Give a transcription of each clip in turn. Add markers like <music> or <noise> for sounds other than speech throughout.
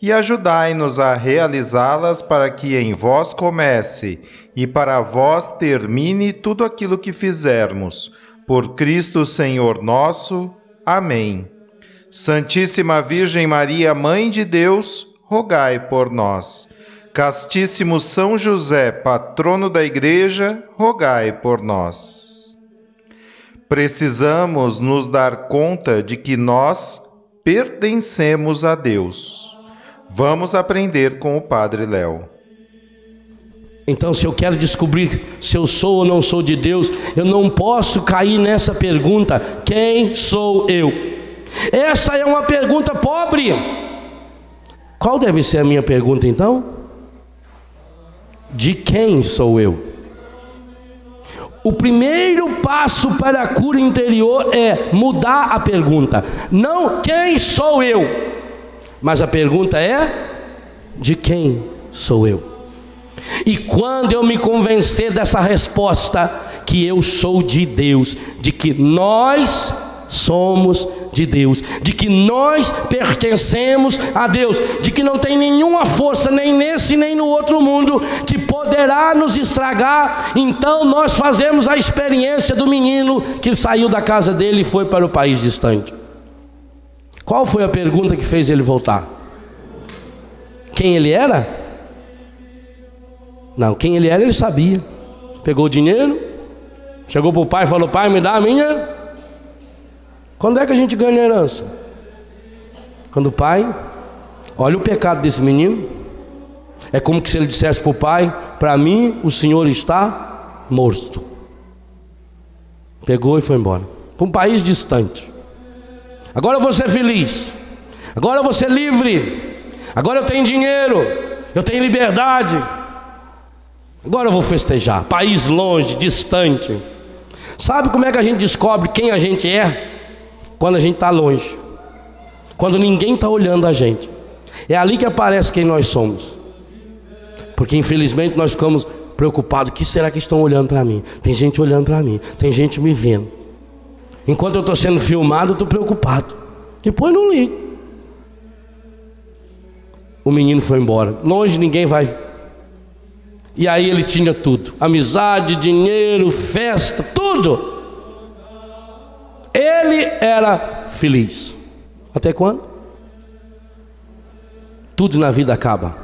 e ajudai-nos a realizá-las para que em vós comece e para vós termine tudo aquilo que fizermos. Por Cristo Senhor nosso. Amém. Santíssima Virgem Maria, Mãe de Deus, rogai por nós. Castíssimo São José, patrono da Igreja, rogai por nós. Precisamos nos dar conta de que nós pertencemos a Deus. Vamos aprender com o Padre Léo. Então, se eu quero descobrir se eu sou ou não sou de Deus, eu não posso cair nessa pergunta: quem sou eu? Essa é uma pergunta pobre. Qual deve ser a minha pergunta então? De quem sou eu? O primeiro passo para a cura interior é mudar a pergunta. Não quem sou eu, mas a pergunta é: de quem sou eu? E quando eu me convencer dessa resposta, que eu sou de Deus, de que nós somos de Deus, de que nós pertencemos a Deus, de que não tem nenhuma força, nem nesse nem no outro mundo, que poderá nos estragar, então nós fazemos a experiência do menino que saiu da casa dele e foi para o país distante. Qual foi a pergunta que fez ele voltar? Quem ele era? Não, quem ele era ele sabia. Pegou o dinheiro, chegou para o pai e falou: Pai, me dá a minha. Quando é que a gente ganha herança? Quando o pai, olha o pecado desse menino. É como se ele dissesse para o pai: Para mim, o senhor está morto. Pegou e foi embora. Para um país distante. Agora eu vou ser feliz. Agora eu vou ser livre. Agora eu tenho dinheiro. Eu tenho liberdade. Agora eu vou festejar. País longe, distante. Sabe como é que a gente descobre quem a gente é? Quando a gente está longe. Quando ninguém está olhando a gente. É ali que aparece quem nós somos. Porque infelizmente nós ficamos preocupados. O que será que estão olhando para mim? Tem gente olhando para mim. Tem gente me vendo. Enquanto eu estou sendo filmado, estou preocupado. Depois não ligo. O menino foi embora. Longe ninguém vai. E aí ele tinha tudo: amizade, dinheiro, festa, tudo. Ele era feliz. Até quando? Tudo na vida acaba.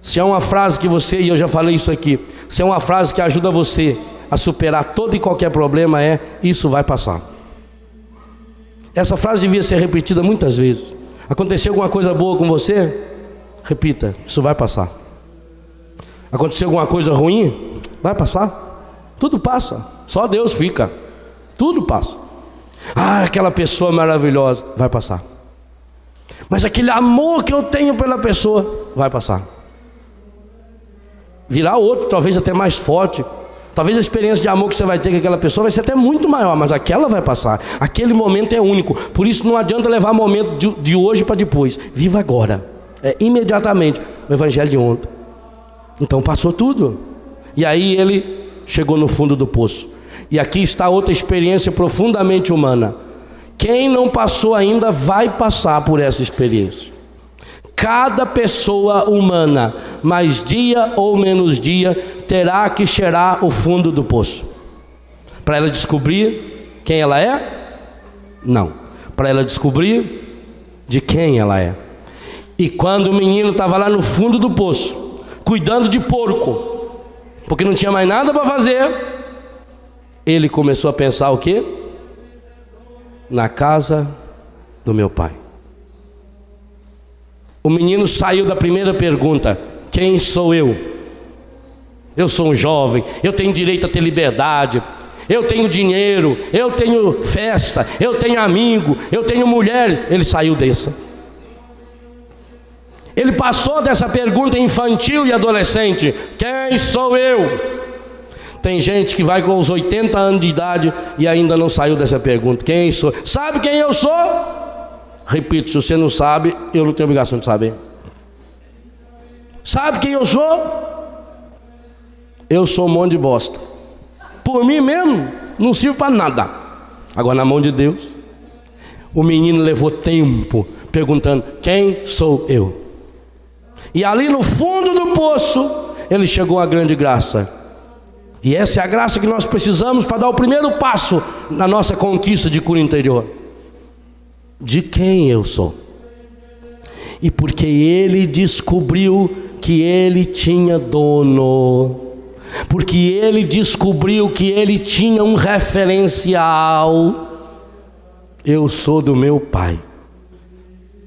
Se é uma frase que você, e eu já falei isso aqui, se é uma frase que ajuda você a superar todo e qualquer problema é: isso vai passar. Essa frase devia ser repetida muitas vezes. Aconteceu alguma coisa boa com você? Repita: isso vai passar. Aconteceu alguma coisa ruim? Vai passar. Tudo passa. Só Deus fica. Tudo passa. Ah, aquela pessoa maravilhosa. Vai passar. Mas aquele amor que eu tenho pela pessoa vai passar. Virá outro, talvez até mais forte, Talvez a experiência de amor que você vai ter com aquela pessoa vai ser até muito maior, mas aquela vai passar. Aquele momento é único. Por isso não adianta levar momento de, de hoje para depois. Viva agora. É imediatamente o evangelho de ontem. Então passou tudo. E aí ele chegou no fundo do poço. E aqui está outra experiência profundamente humana. Quem não passou ainda vai passar por essa experiência. Cada pessoa humana, mais dia ou menos dia, terá que cheirar o fundo do poço. Para ela descobrir quem ela é? Não. Para ela descobrir de quem ela é. E quando o menino estava lá no fundo do poço, cuidando de porco, porque não tinha mais nada para fazer, ele começou a pensar o quê? Na casa do meu pai. O menino saiu da primeira pergunta: Quem sou eu? Eu sou um jovem, eu tenho direito a ter liberdade, eu tenho dinheiro, eu tenho festa, eu tenho amigo, eu tenho mulher. Ele saiu dessa. Ele passou dessa pergunta infantil e adolescente: Quem sou eu? Tem gente que vai com os 80 anos de idade e ainda não saiu dessa pergunta: Quem sou? Sabe quem eu sou? Repito, se você não sabe, eu não tenho obrigação de saber. Sabe quem eu sou? Eu sou um monte de bosta. Por mim mesmo, não sirvo para nada. Agora, na mão de Deus, o menino levou tempo perguntando: Quem sou eu? E ali no fundo do poço, ele chegou à grande graça. E essa é a graça que nós precisamos para dar o primeiro passo na nossa conquista de cura interior. De quem eu sou? E porque ele descobriu que ele tinha dono, porque ele descobriu que ele tinha um referencial. Eu sou do meu pai.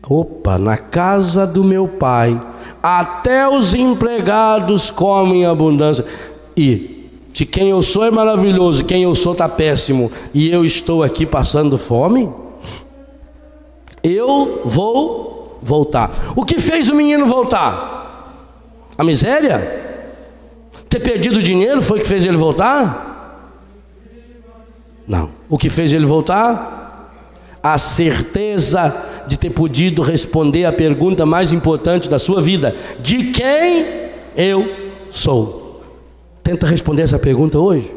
Opa, na casa do meu pai até os empregados comem abundância. E de quem eu sou é maravilhoso, quem eu sou está péssimo, e eu estou aqui passando fome? Eu vou voltar. O que fez o menino voltar? A miséria? Ter perdido dinheiro foi o que fez ele voltar? Não. O que fez ele voltar? A certeza de ter podido responder a pergunta mais importante da sua vida: de quem eu sou? Tenta responder essa pergunta hoje.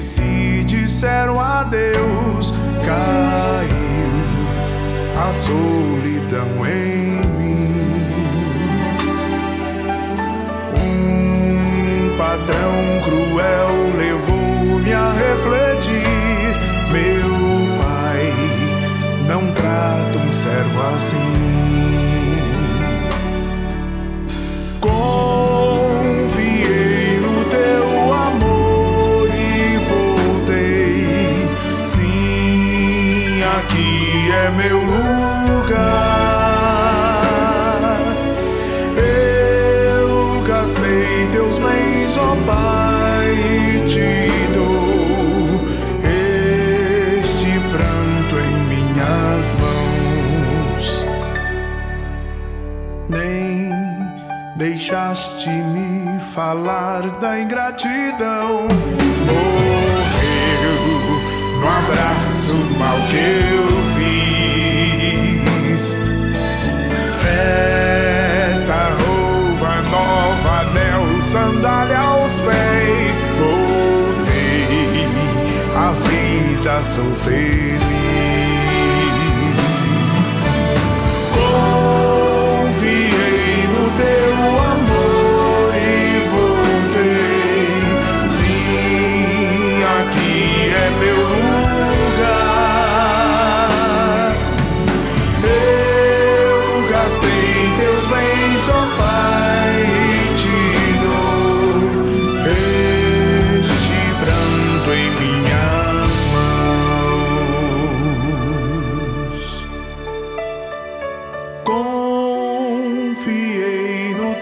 se disseram adeus, caiu a solidão em mim. Um padrão cruel levou-me a refletir: meu pai, não trata um servo assim. é meu lugar. Eu gastei teus bens, ó Pai, e te dou este pranto em minhas mãos. Nem deixaste-me falar da ingratidão. muitas são felizes.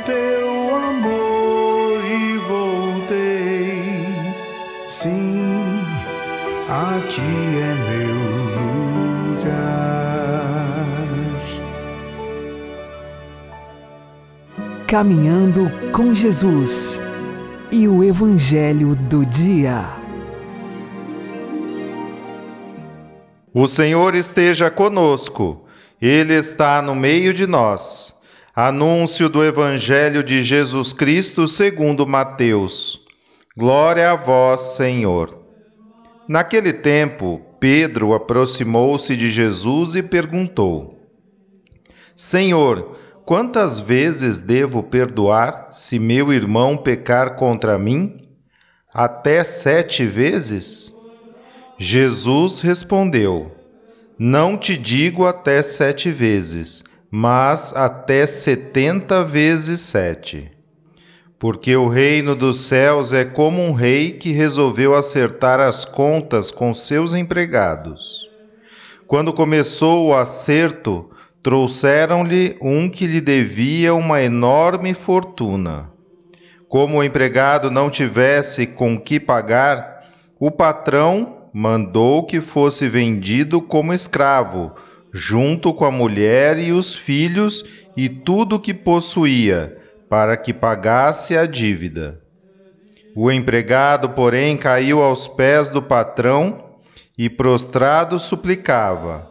teu amor e voltei. Sim, aqui é meu lugar. Caminhando com Jesus e o Evangelho do Dia. O Senhor esteja conosco, Ele está no meio de nós. Anúncio do Evangelho de Jesus Cristo segundo Mateus. Glória a vós, Senhor. Naquele tempo, Pedro aproximou-se de Jesus e perguntou: Senhor, quantas vezes devo perdoar se meu irmão pecar contra mim? Até sete vezes? Jesus respondeu: Não te digo até sete vezes mas até setenta vezes sete. Porque o reino dos céus é como um rei que resolveu acertar as contas com seus empregados. Quando começou o acerto, trouxeram-lhe um que lhe devia uma enorme fortuna. Como o empregado não tivesse com que pagar, o patrão mandou que fosse vendido como escravo junto com a mulher e os filhos e tudo o que possuía, para que pagasse a dívida. O empregado, porém, caiu aos pés do patrão e, prostrado, suplicava: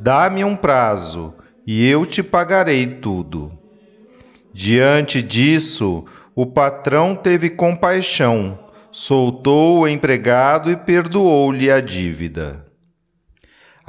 Dá-me um prazo, e eu te pagarei tudo. Diante disso, o patrão teve compaixão, soltou o empregado e perdoou-lhe a dívida.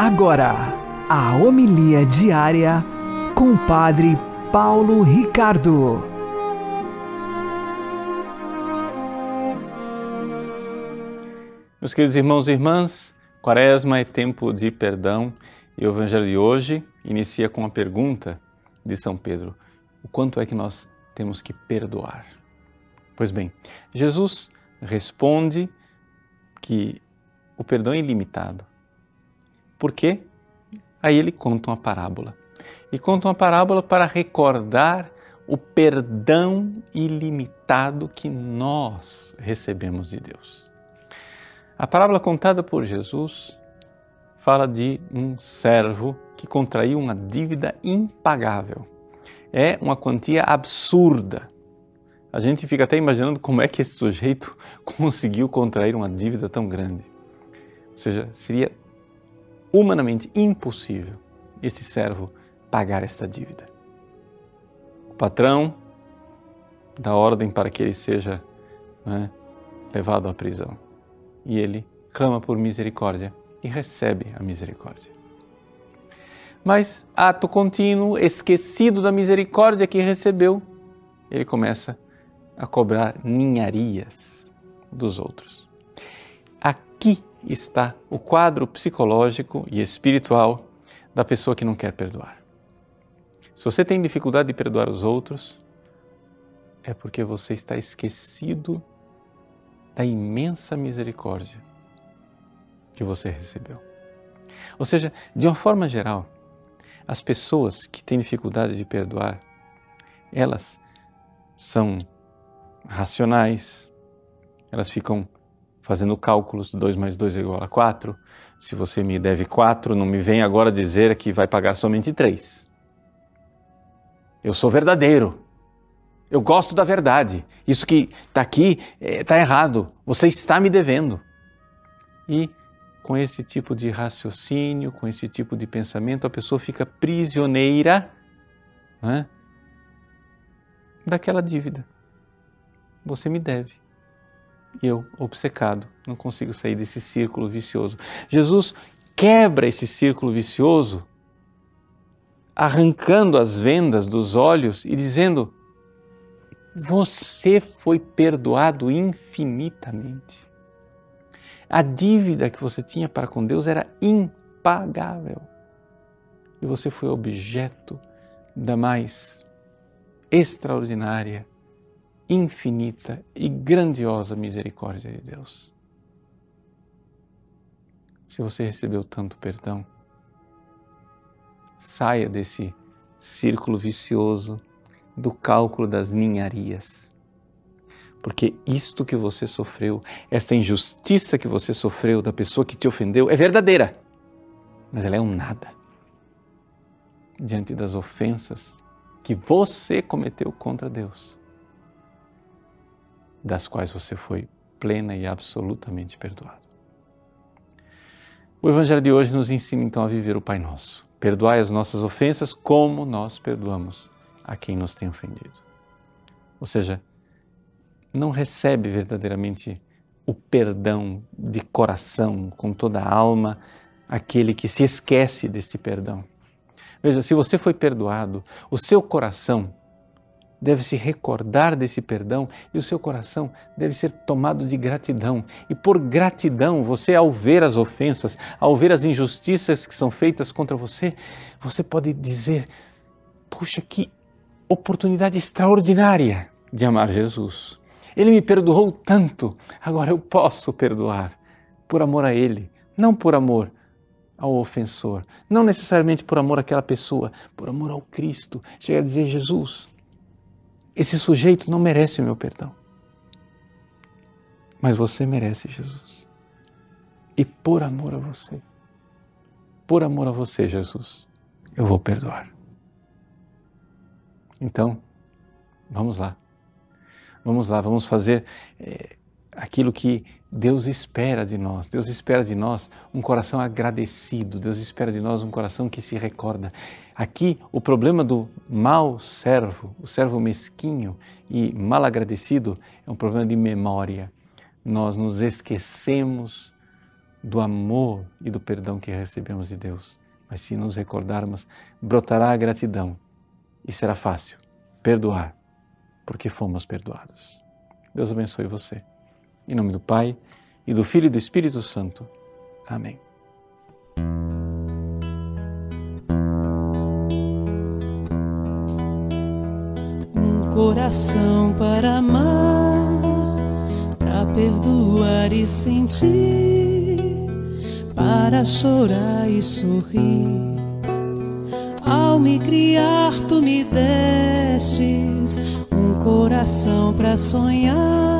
Agora, a homilia diária com o Padre Paulo Ricardo. Meus queridos irmãos e irmãs, Quaresma é tempo de perdão e o Evangelho de hoje inicia com a pergunta de São Pedro: o quanto é que nós temos que perdoar? Pois bem, Jesus responde que o perdão é ilimitado por quê? Aí ele conta uma parábola. E conta uma parábola para recordar o perdão ilimitado que nós recebemos de Deus. A parábola contada por Jesus fala de um servo que contraiu uma dívida impagável. É uma quantia absurda. A gente fica até imaginando como é que esse sujeito <laughs> conseguiu contrair uma dívida tão grande. Ou seja, seria humanamente impossível esse servo pagar esta dívida. O patrão dá ordem para que ele seja né, levado à prisão e ele clama por misericórdia e recebe a misericórdia. Mas, ato contínuo, esquecido da misericórdia que recebeu, ele começa a cobrar ninharias dos outros. Aqui está o quadro psicológico e espiritual da pessoa que não quer perdoar. Se você tem dificuldade de perdoar os outros, é porque você está esquecido da imensa misericórdia que você recebeu. Ou seja, de uma forma geral, as pessoas que têm dificuldade de perdoar, elas são racionais, elas ficam fazendo cálculos, 2 mais 2 é igual a 4. Se você me deve 4, não me vem agora dizer que vai pagar somente 3. Eu sou verdadeiro. Eu gosto da verdade. Isso que está aqui está é, errado. Você está me devendo. E com esse tipo de raciocínio, com esse tipo de pensamento, a pessoa fica prisioneira né, daquela dívida. Você me deve. E eu, obcecado, não consigo sair desse círculo vicioso. Jesus quebra esse círculo vicioso, arrancando as vendas dos olhos e dizendo: Você foi perdoado infinitamente. A dívida que você tinha para com Deus era impagável. E você foi objeto da mais extraordinária, infinita e grandiosa misericórdia de Deus. Se você recebeu tanto perdão, saia desse círculo vicioso do cálculo das ninharias porque isto que você sofreu, esta injustiça que você sofreu da pessoa que te ofendeu é verdadeira, mas ela é um nada diante das ofensas que você cometeu contra Deus, das quais você foi plena e absolutamente perdoado. O Evangelho de hoje nos ensina então a viver o Pai Nosso. Perdoai as nossas ofensas como nós perdoamos a quem nos tem ofendido. Ou seja, não recebe verdadeiramente o perdão de coração, com toda a alma, aquele que se esquece desse perdão. Veja, se você foi perdoado, o seu coração deve se recordar desse perdão e o seu coração deve ser tomado de gratidão. E por gratidão, você, ao ver as ofensas, ao ver as injustiças que são feitas contra você, você pode dizer: puxa, que oportunidade extraordinária de amar Jesus. Ele me perdoou tanto, agora eu posso perdoar por amor a Ele, não por amor ao ofensor, não necessariamente por amor àquela pessoa, por amor ao Cristo. Chega a dizer: Jesus, esse sujeito não merece o meu perdão, mas você merece, Jesus. E por amor a você, por amor a você, Jesus, eu vou perdoar. Então, vamos lá. Vamos lá, vamos fazer é, aquilo que Deus espera de nós. Deus espera de nós um coração agradecido. Deus espera de nós um coração que se recorda. Aqui, o problema do mau servo, o servo mesquinho e mal agradecido, é um problema de memória. Nós nos esquecemos do amor e do perdão que recebemos de Deus. Mas se nos recordarmos, brotará a gratidão e será fácil perdoar porque fomos perdoados. Deus abençoe você. Em nome do Pai, e do Filho e do Espírito Santo. Amém. Um coração para amar, para perdoar e sentir, para chorar e sorrir. Ao me criar, tu me destes coração para sonhar,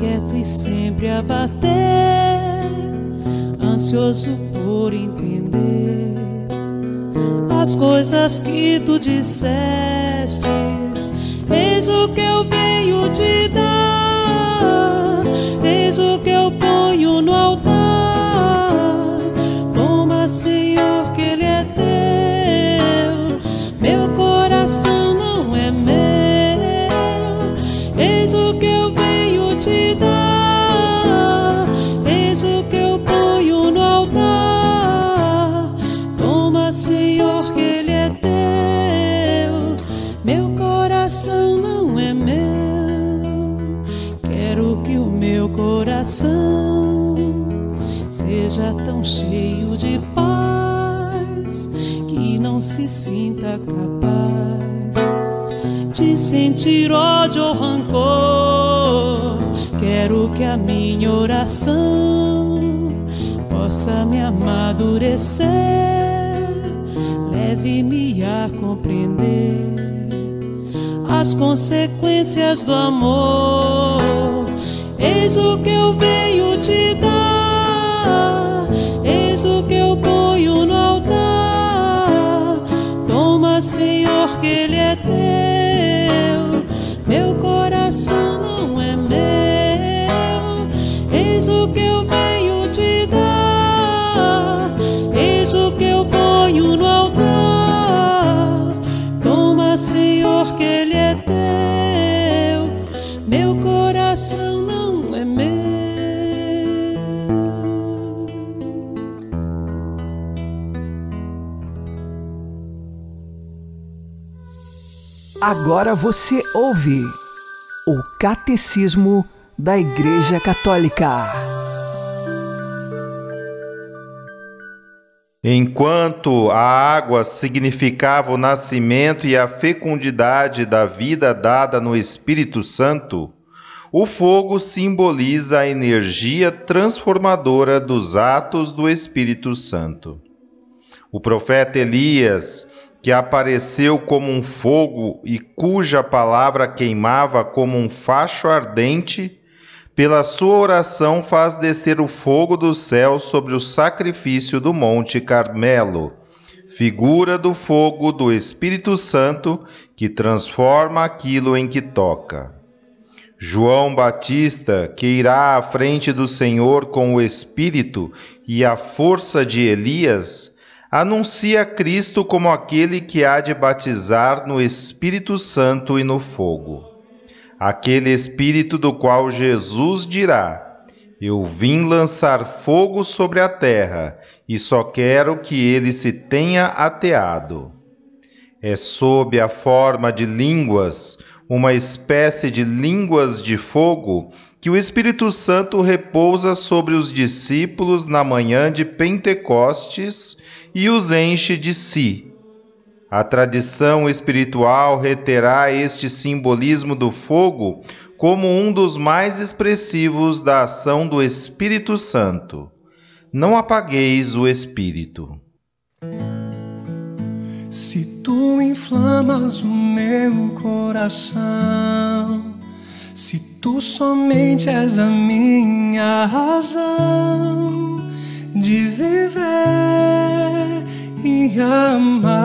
inquieto e sempre a bater, ansioso por entender as coisas que tu dissestes. Eis o que eu venho te dar, sinta capaz de sentir ódio ou rancor. Quero que a minha oração possa me amadurecer, leve-me a compreender as consequências do amor. Eis o que eu venho te dar, eis o que eu ponho no. Senhor, que Ele é teu, meu coração não é meu. Eis o que eu venho te dar, eis o que eu ponho no Agora você ouve o Catecismo da Igreja Católica. Enquanto a água significava o nascimento e a fecundidade da vida dada no Espírito Santo, o fogo simboliza a energia transformadora dos atos do Espírito Santo. O profeta Elias, que apareceu como um fogo e cuja palavra queimava como um facho ardente, pela sua oração faz descer o fogo do céu sobre o sacrifício do Monte Carmelo, figura do fogo do Espírito Santo que transforma aquilo em que toca. João Batista, que irá à frente do Senhor com o Espírito e a força de Elias, anuncia Cristo como aquele que há de batizar no Espírito Santo e no fogo. Aquele Espírito do qual Jesus dirá: Eu vim lançar fogo sobre a terra e só quero que ele se tenha ateado. É sob a forma de línguas, uma espécie de línguas de fogo, que o Espírito Santo repousa sobre os discípulos na manhã de Pentecostes e os enche de si. A tradição espiritual reterá este simbolismo do fogo como um dos mais expressivos da ação do Espírito Santo. Não apagueis o Espírito. Se tu inflamas o meu coração, se tu somente és a minha razão de viver e amar.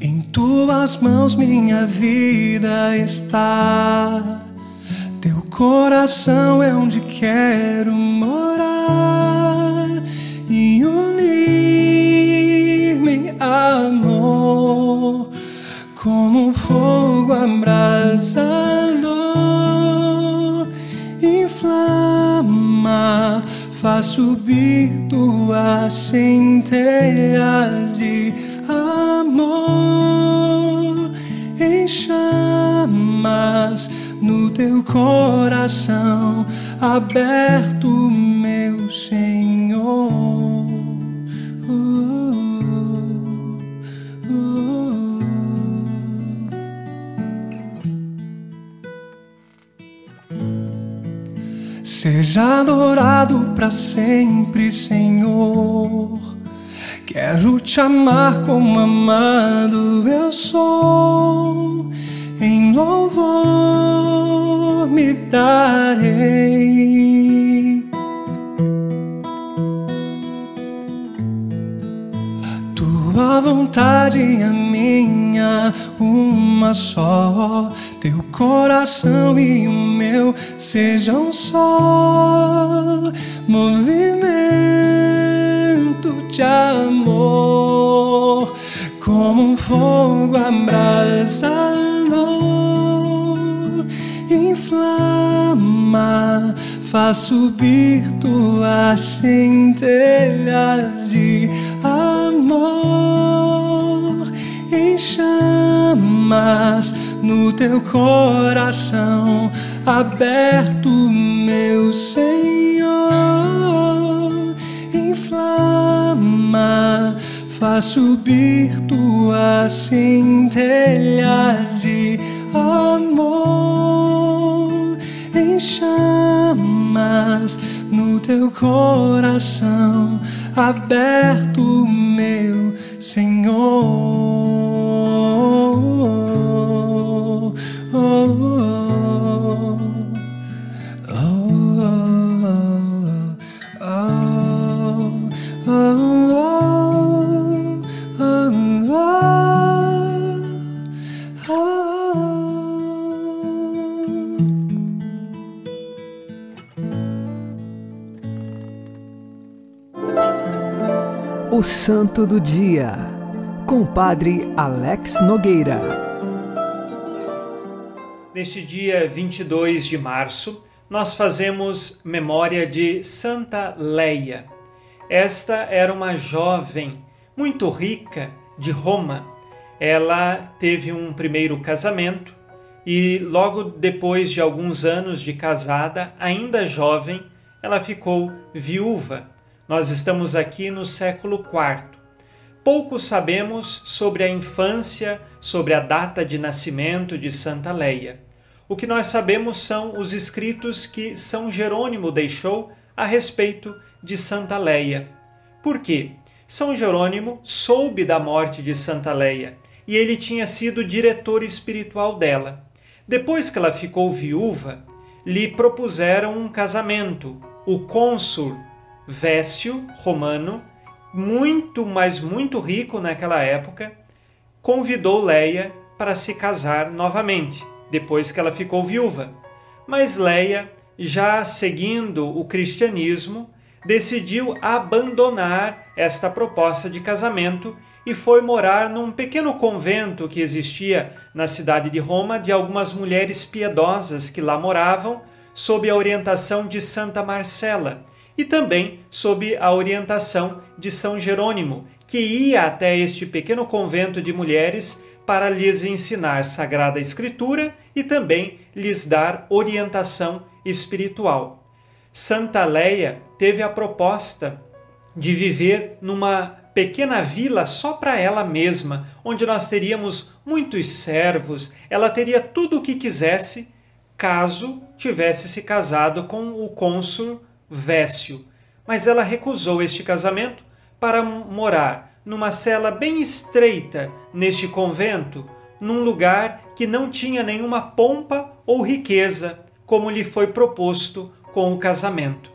Em tuas mãos minha vida está. Teu coração é onde quero morar e unir-me amor como um fogo abrasador. Inflama, faz subir tuas centelhas de amor em chamas no teu coração aberto, meu Senhor. Seja adorado para sempre, Senhor. Quero te amar como amado eu sou. Em louvor me darei. Tua vontade é minha, uma só. Teu coração e o meu sejam só. Movimento de amor, como um fogo abrasador, inflama, faz subir tuas centelhas de em chamas no teu coração aberto, meu Senhor. Inflama, faz subir tua centelha de amor em chamas no teu coração aberto, meu Senhor. O Santo do Dia, com o Padre Alex Nogueira. Neste dia 22 de março, nós fazemos memória de Santa Leia. Esta era uma jovem muito rica de Roma. Ela teve um primeiro casamento e, logo depois de alguns anos de casada, ainda jovem, ela ficou viúva nós estamos aqui no século IV. Pouco sabemos sobre a infância, sobre a data de nascimento de Santa Leia. O que nós sabemos são os escritos que São Jerônimo deixou a respeito de Santa Leia. Por quê? São Jerônimo soube da morte de Santa Leia e ele tinha sido diretor espiritual dela. Depois que ela ficou viúva, lhe propuseram um casamento. O cônsul Vécio romano, muito, mas muito rico naquela época, convidou Leia para se casar novamente, depois que ela ficou viúva. Mas Leia, já seguindo o cristianismo, decidiu abandonar esta proposta de casamento e foi morar num pequeno convento que existia na cidade de Roma de algumas mulheres piedosas que lá moravam, sob a orientação de Santa Marcela, e também sob a orientação de São Jerônimo, que ia até este pequeno convento de mulheres para lhes ensinar Sagrada Escritura e também lhes dar orientação espiritual. Santa Leia teve a proposta de viver numa pequena vila só para ela mesma, onde nós teríamos muitos servos, ela teria tudo o que quisesse caso tivesse se casado com o cônsul Vécio, mas ela recusou este casamento para morar numa cela bem estreita neste convento, num lugar que não tinha nenhuma pompa ou riqueza, como lhe foi proposto com o casamento.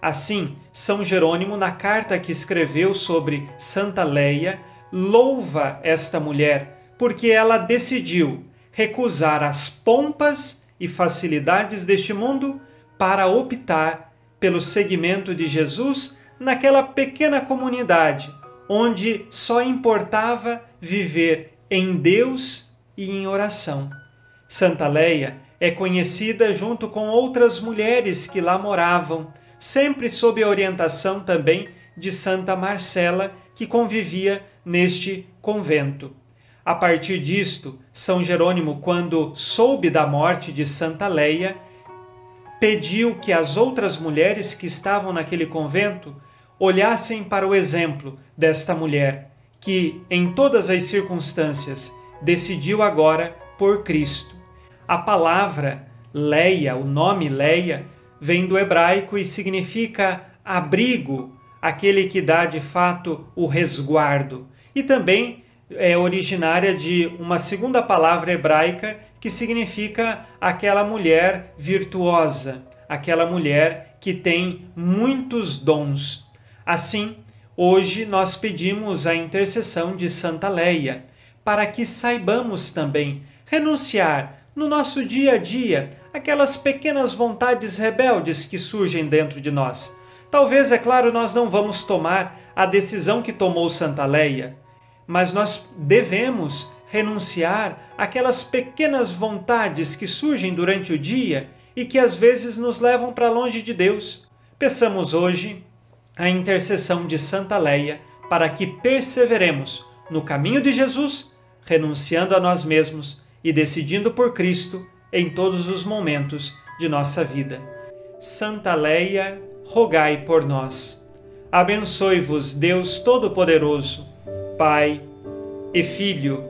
Assim, São Jerônimo, na carta que escreveu sobre Santa Leia, louva esta mulher porque ela decidiu recusar as pompas e facilidades deste mundo para optar pelo seguimento de Jesus naquela pequena comunidade onde só importava viver em Deus e em oração. Santa Leia é conhecida junto com outras mulheres que lá moravam, sempre sob a orientação também de Santa Marcela, que convivia neste convento. A partir disto, São Jerônimo, quando soube da morte de Santa Leia, pediu que as outras mulheres que estavam naquele convento olhassem para o exemplo desta mulher, que, em todas as circunstâncias, decidiu agora por Cristo. A palavra Leia, o nome Leia, vem do hebraico e significa abrigo, aquele que dá de fato o resguardo. E também é originária de uma segunda palavra hebraica que significa aquela mulher virtuosa, aquela mulher que tem muitos dons. Assim, hoje nós pedimos a intercessão de Santa Leia, para que saibamos também renunciar no nosso dia a dia aquelas pequenas vontades rebeldes que surgem dentro de nós. Talvez, é claro, nós não vamos tomar a decisão que tomou Santa Leia, mas nós devemos renunciar àquelas pequenas vontades que surgem durante o dia e que às vezes nos levam para longe de Deus. Peçamos hoje a intercessão de Santa Leia para que perseveremos no caminho de Jesus, renunciando a nós mesmos e decidindo por Cristo em todos os momentos de nossa vida. Santa Leia, rogai por nós. Abençoe-vos Deus Todo-Poderoso, Pai e Filho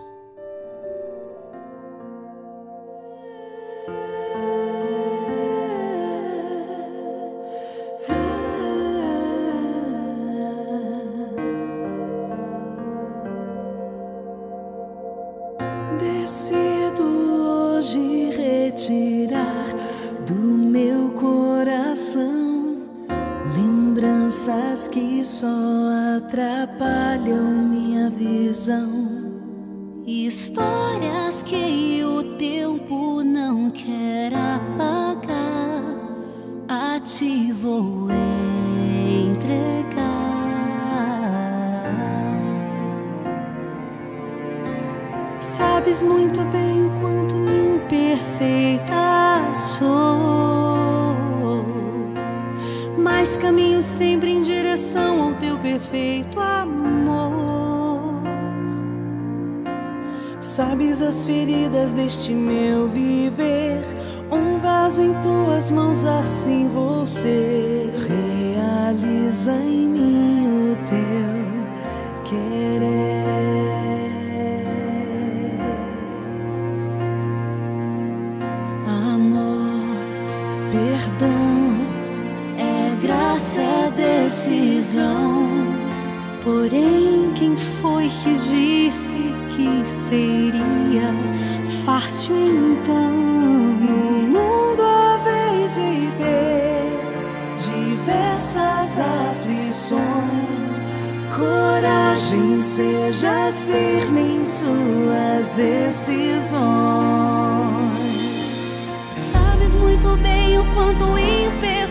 meu viver, um vaso em tuas mãos, assim você realiza em mim o teu querer. Amor, perdão, é graça, é decisão. Porém, quem foi que disse que seria fácil então no mundo a vez de ter diversas aflições. Coragem seja firme em suas decisões. Sabes muito bem o quanto imperfeito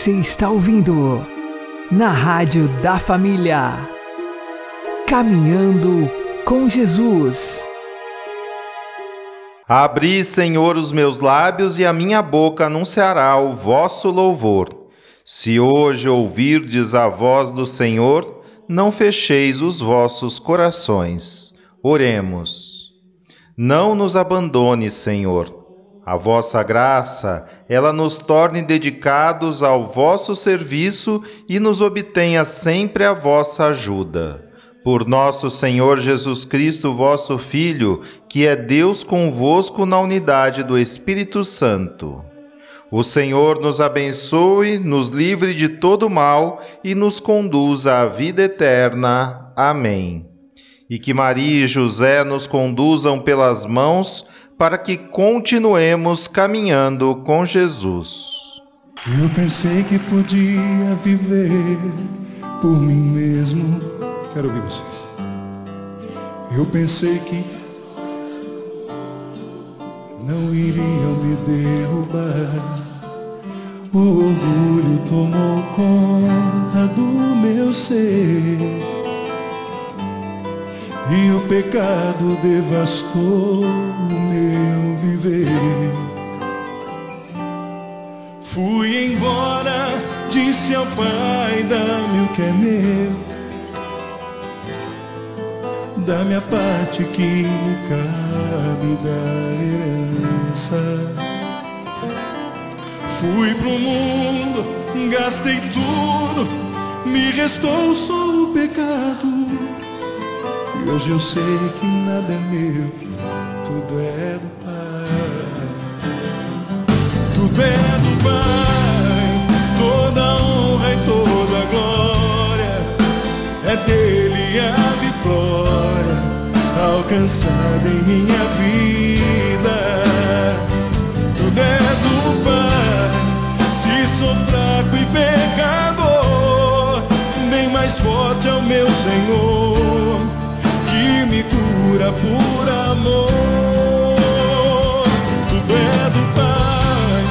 Você está ouvindo na Rádio da Família. Caminhando com Jesus. Abri, Senhor, os meus lábios e a minha boca anunciará o vosso louvor. Se hoje ouvirdes a voz do Senhor, não fecheis os vossos corações. Oremos. Não nos abandone, Senhor a vossa graça, ela nos torne dedicados ao vosso serviço e nos obtenha sempre a vossa ajuda por nosso Senhor Jesus Cristo, vosso Filho, que é Deus convosco na unidade do Espírito Santo. O Senhor nos abençoe, nos livre de todo mal e nos conduza à vida eterna. Amém. E que Maria e José nos conduzam pelas mãos para que continuemos caminhando com Jesus. Eu pensei que podia viver por mim mesmo Quero ouvir vocês. Eu pensei que não iriam me derrubar. O orgulho tomou conta do meu ser. E o pecado devastou o meu viver. Fui embora, disse ao Pai: dá-me o que é meu da minha parte que me cabe da herança. Fui pro mundo, gastei tudo, me restou só o pecado. E hoje eu sei que nada é meu, tudo é do Pai. Tudo é do Pai, toda honra e toda glória é dele a vitória alcançada em minha vida. Tudo é do Pai, se sou fraco e pecador, bem mais forte é o meu Senhor, por amor. Tudo é do Pai,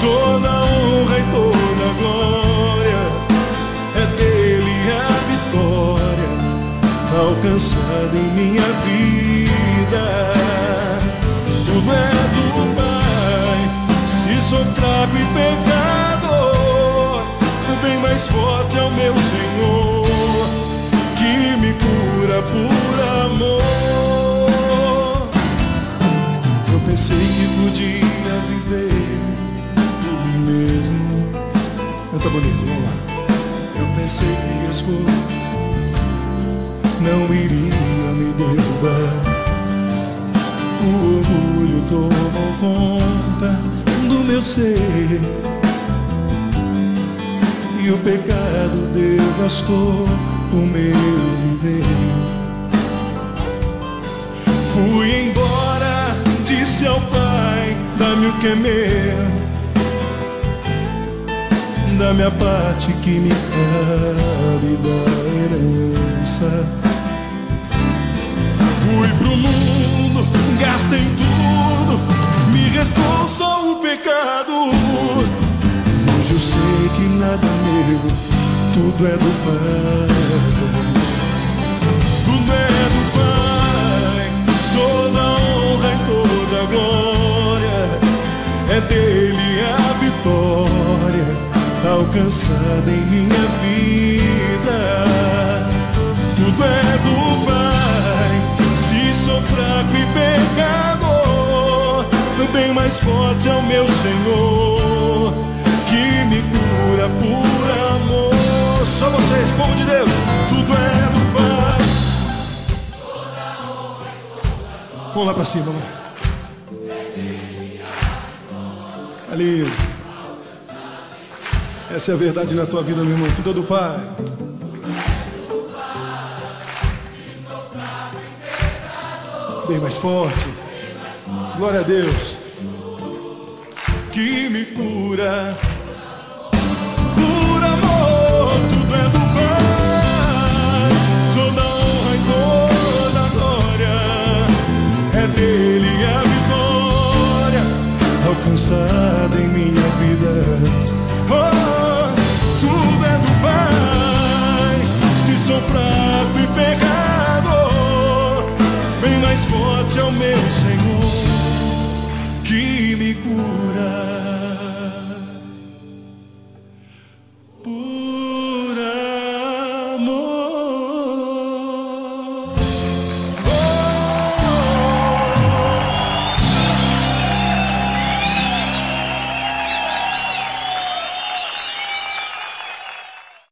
toda honra e toda glória é dele a vitória alcançada em minha vida tudo é do Pai. Se sou fraco e pecador, o bem mais forte é o meu Senhor, pensei que podia viver mim mesmo. Canta bonito, vamos lá. Eu pensei que as coisas não iriam me derrubar o orgulho tomou conta do meu ser e o pecado devastou o meu viver. Fui embora, disse ao dá-me o que é meu, da minha parte que me cabe da herança. Fui pro mundo, gastei tudo, me restou só o pecado. Hoje eu sei que nada é meu, tudo é do Pai. Dele a vitória alcançada em minha vida. Tudo é do Pai sou fraco e pecador, bem mais forte é o meu Senhor, que me cura por amor. Só vocês, povo de Deus, tudo é do Pai. Vamos lá pra cima, vamos lá. Essa é a verdade na tua vida, meu irmão. Tudo é do Pai. bem mais forte. Glória a Deus. Que me cura. passado em minha vida. Oh, tudo é do Pai. Se sou fraco e pecador, bem mais forte é o meu Senhor que me cura.